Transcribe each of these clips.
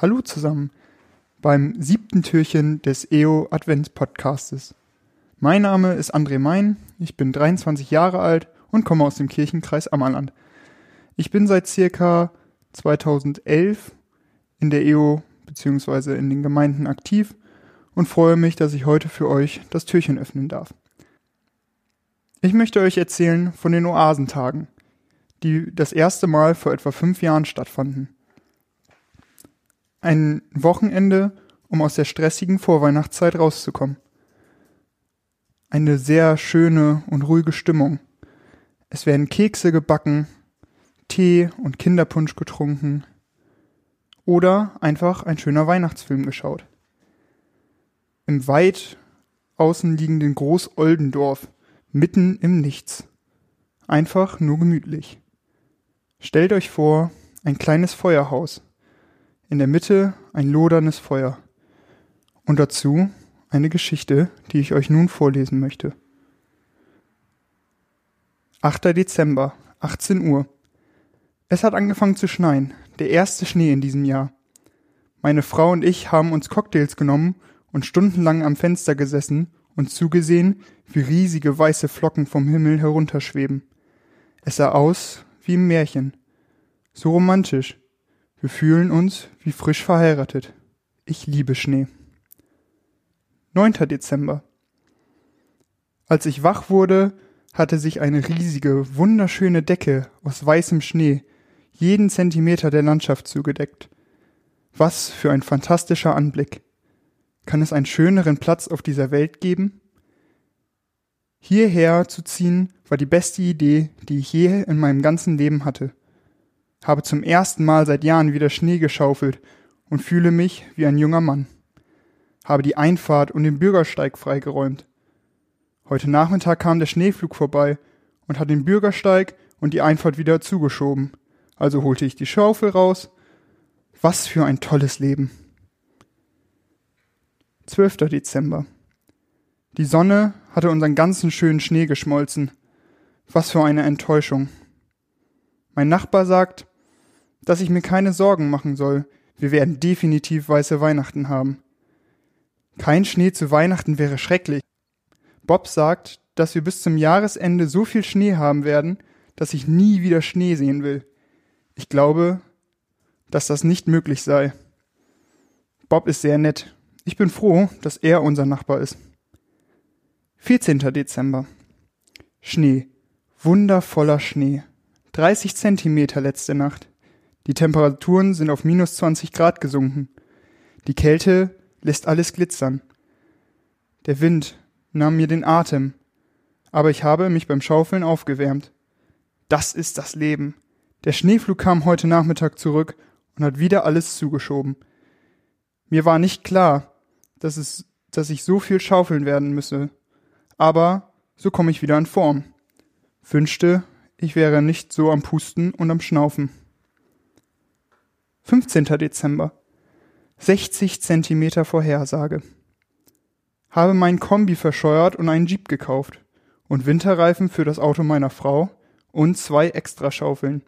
Hallo zusammen beim siebten Türchen des EO Advents Podcastes. Mein Name ist André Mein, ich bin 23 Jahre alt und komme aus dem Kirchenkreis Ammerland. Ich bin seit circa 2011 in der EO bzw. in den Gemeinden aktiv und freue mich, dass ich heute für euch das Türchen öffnen darf. Ich möchte euch erzählen von den Oasentagen, die das erste Mal vor etwa fünf Jahren stattfanden. Ein Wochenende, um aus der stressigen Vorweihnachtszeit rauszukommen. Eine sehr schöne und ruhige Stimmung. Es werden Kekse gebacken, Tee und Kinderpunsch getrunken oder einfach ein schöner Weihnachtsfilm geschaut. Im weit außen liegenden Groß-Oldendorf, mitten im Nichts. Einfach nur gemütlich. Stellt euch vor, ein kleines Feuerhaus in der Mitte ein loderndes Feuer. Und dazu eine Geschichte, die ich euch nun vorlesen möchte. 8. Dezember, 18 Uhr. Es hat angefangen zu schneien, der erste Schnee in diesem Jahr. Meine Frau und ich haben uns Cocktails genommen und stundenlang am Fenster gesessen und zugesehen, wie riesige weiße Flocken vom Himmel herunterschweben. Es sah aus wie im Märchen. So romantisch, wir fühlen uns wie frisch verheiratet. Ich liebe Schnee. 9. Dezember. Als ich wach wurde, hatte sich eine riesige, wunderschöne Decke aus weißem Schnee jeden Zentimeter der Landschaft zugedeckt. Was für ein fantastischer Anblick. Kann es einen schöneren Platz auf dieser Welt geben? Hierher zu ziehen war die beste Idee, die ich je in meinem ganzen Leben hatte habe zum ersten Mal seit Jahren wieder Schnee geschaufelt und fühle mich wie ein junger Mann. Habe die Einfahrt und den Bürgersteig freigeräumt. Heute Nachmittag kam der Schneeflug vorbei und hat den Bürgersteig und die Einfahrt wieder zugeschoben. Also holte ich die Schaufel raus. Was für ein tolles Leben. 12. Dezember. Die Sonne hatte unseren ganzen schönen Schnee geschmolzen. Was für eine Enttäuschung. Mein Nachbar sagt, dass ich mir keine Sorgen machen soll. Wir werden definitiv weiße Weihnachten haben. Kein Schnee zu Weihnachten wäre schrecklich. Bob sagt, dass wir bis zum Jahresende so viel Schnee haben werden, dass ich nie wieder Schnee sehen will. Ich glaube, dass das nicht möglich sei. Bob ist sehr nett. Ich bin froh, dass er unser Nachbar ist. 14. Dezember. Schnee. Wundervoller Schnee. 30 Zentimeter letzte Nacht. Die Temperaturen sind auf minus 20 Grad gesunken. Die Kälte lässt alles glitzern. Der Wind nahm mir den Atem, aber ich habe mich beim Schaufeln aufgewärmt. Das ist das Leben. Der Schneeflug kam heute Nachmittag zurück und hat wieder alles zugeschoben. Mir war nicht klar, dass es, dass ich so viel schaufeln werden müsse. Aber so komme ich wieder in Form. Wünschte, ich wäre nicht so am Pusten und am Schnaufen. 15. Dezember. 60 Zentimeter Vorhersage. Habe meinen Kombi verscheuert und einen Jeep gekauft und Winterreifen für das Auto meiner Frau und zwei Extraschaufeln.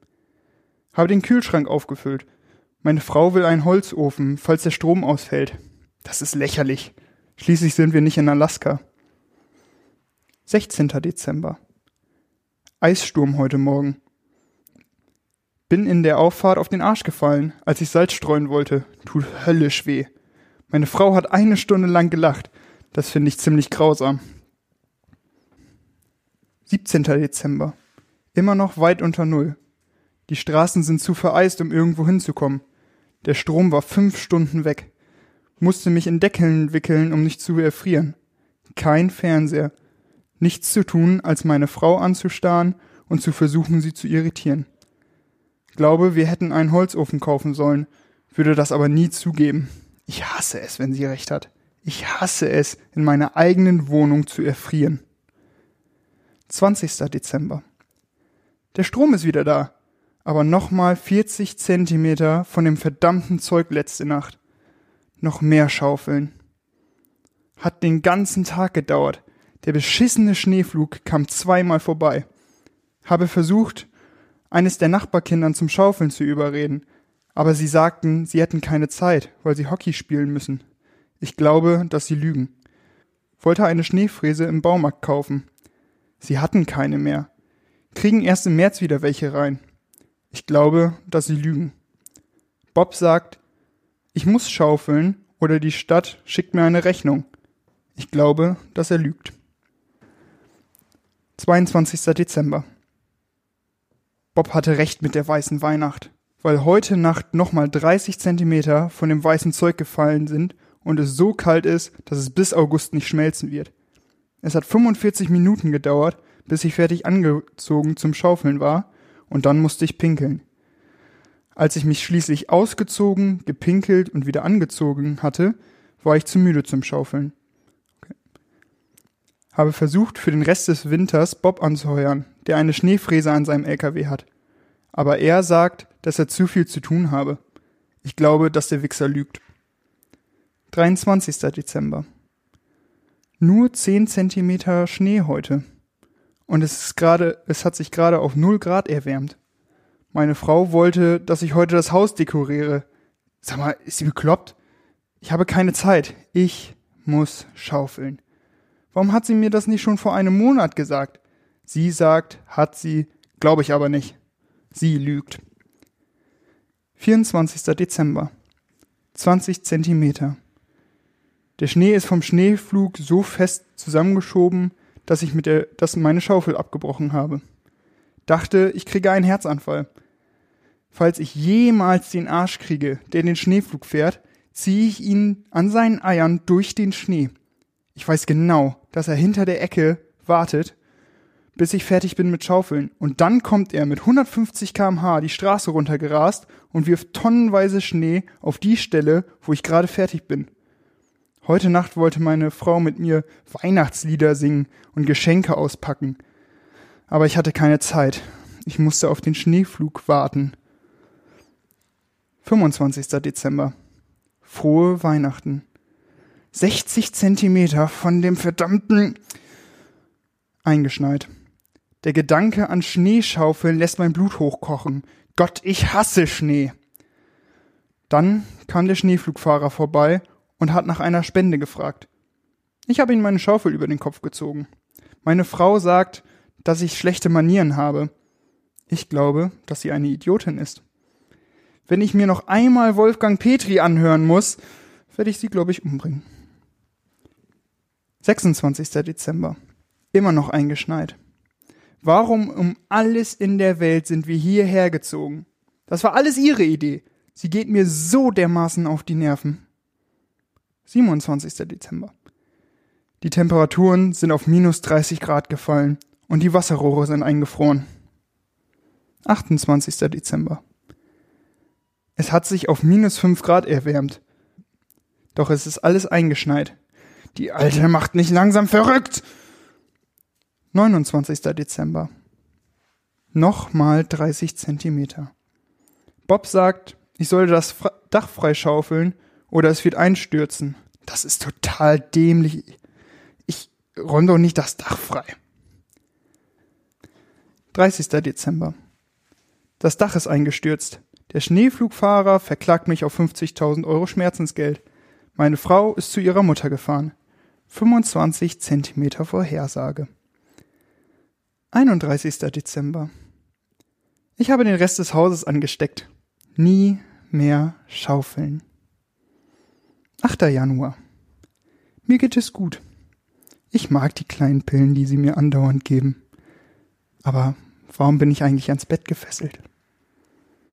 Habe den Kühlschrank aufgefüllt. Meine Frau will einen Holzofen, falls der Strom ausfällt. Das ist lächerlich. Schließlich sind wir nicht in Alaska. 16. Dezember. Eissturm heute Morgen. Bin in der Auffahrt auf den Arsch gefallen, als ich Salz streuen wollte. Tut höllisch weh. Meine Frau hat eine Stunde lang gelacht. Das finde ich ziemlich grausam. 17. Dezember. Immer noch weit unter Null. Die Straßen sind zu vereist, um irgendwo hinzukommen. Der Strom war fünf Stunden weg. Musste mich in Deckeln wickeln, um nicht zu erfrieren. Kein Fernseher nichts zu tun, als meine Frau anzustarren und zu versuchen, sie zu irritieren. Glaube, wir hätten einen Holzofen kaufen sollen, würde das aber nie zugeben. Ich hasse es, wenn sie recht hat. Ich hasse es, in meiner eigenen Wohnung zu erfrieren. 20. Dezember. Der Strom ist wieder da, aber nochmal 40 Zentimeter von dem verdammten Zeug letzte Nacht. Noch mehr Schaufeln. Hat den ganzen Tag gedauert. Der beschissene Schneeflug kam zweimal vorbei. Habe versucht, eines der Nachbarkindern zum Schaufeln zu überreden, Aber sie sagten, sie hätten keine Zeit, weil sie Hockey spielen müssen. Ich glaube, dass sie lügen. Wollte eine Schneefräse im Baumarkt kaufen. Sie hatten keine mehr. Kriegen erst im März wieder welche rein. Ich glaube, dass sie lügen. Bob sagt, ich muss schaufeln oder die Stadt schickt mir eine Rechnung. Ich glaube, dass er lügt. 22. Dezember. Bob hatte recht mit der weißen Weihnacht, weil heute Nacht nochmal 30 Zentimeter von dem weißen Zeug gefallen sind und es so kalt ist, dass es bis August nicht schmelzen wird. Es hat 45 Minuten gedauert, bis ich fertig angezogen zum Schaufeln war, und dann musste ich pinkeln. Als ich mich schließlich ausgezogen, gepinkelt und wieder angezogen hatte, war ich zu müde zum Schaufeln. Habe versucht, für den Rest des Winters Bob anzuheuern, der eine Schneefräse an seinem LKW hat. Aber er sagt, dass er zu viel zu tun habe. Ich glaube, dass der Wichser lügt. 23. Dezember. Nur 10 Zentimeter Schnee heute. Und es ist gerade, es hat sich gerade auf 0 Grad erwärmt. Meine Frau wollte, dass ich heute das Haus dekoriere. Sag mal, ist sie bekloppt? Ich habe keine Zeit. Ich muss schaufeln. Warum hat sie mir das nicht schon vor einem Monat gesagt? Sie sagt, hat sie, glaube ich aber nicht. Sie lügt. 24. Dezember. 20 Zentimeter. Der Schnee ist vom Schneeflug so fest zusammengeschoben, dass ich mit der, dass meine Schaufel abgebrochen habe. Dachte, ich kriege einen Herzanfall. Falls ich jemals den Arsch kriege, der den Schneeflug fährt, ziehe ich ihn an seinen Eiern durch den Schnee. Ich weiß genau, dass er hinter der Ecke wartet, bis ich fertig bin mit Schaufeln. Und dann kommt er mit 150 kmh die Straße runtergerast und wirft tonnenweise Schnee auf die Stelle, wo ich gerade fertig bin. Heute Nacht wollte meine Frau mit mir Weihnachtslieder singen und Geschenke auspacken. Aber ich hatte keine Zeit. Ich musste auf den Schneeflug warten. 25. Dezember. Frohe Weihnachten. 60 Zentimeter von dem verdammten eingeschneit. Der Gedanke an Schneeschaufeln lässt mein Blut hochkochen. Gott, ich hasse Schnee. Dann kam der Schneeflugfahrer vorbei und hat nach einer Spende gefragt. Ich habe ihm meine Schaufel über den Kopf gezogen. Meine Frau sagt, dass ich schlechte Manieren habe. Ich glaube, dass sie eine Idiotin ist. Wenn ich mir noch einmal Wolfgang Petri anhören muss, werde ich sie, glaube ich, umbringen. 26. Dezember. Immer noch eingeschneit. Warum um alles in der Welt sind wir hierher gezogen? Das war alles ihre Idee. Sie geht mir so dermaßen auf die Nerven. 27. Dezember. Die Temperaturen sind auf minus 30 Grad gefallen und die Wasserrohre sind eingefroren. 28. Dezember. Es hat sich auf minus 5 Grad erwärmt. Doch es ist alles eingeschneit. Die Alte macht nicht langsam verrückt! 29. Dezember. Nochmal 30 Zentimeter. Bob sagt, ich sollte das Dach freischaufeln oder es wird einstürzen. Das ist total dämlich. Ich räume doch nicht das Dach frei. 30. Dezember. Das Dach ist eingestürzt. Der Schneeflugfahrer verklagt mich auf 50.000 Euro Schmerzensgeld. Meine Frau ist zu ihrer Mutter gefahren. 25 Zentimeter Vorhersage. 31. Dezember. Ich habe den Rest des Hauses angesteckt. Nie mehr schaufeln. 8. Januar. Mir geht es gut. Ich mag die kleinen Pillen, die sie mir andauernd geben. Aber warum bin ich eigentlich ans Bett gefesselt?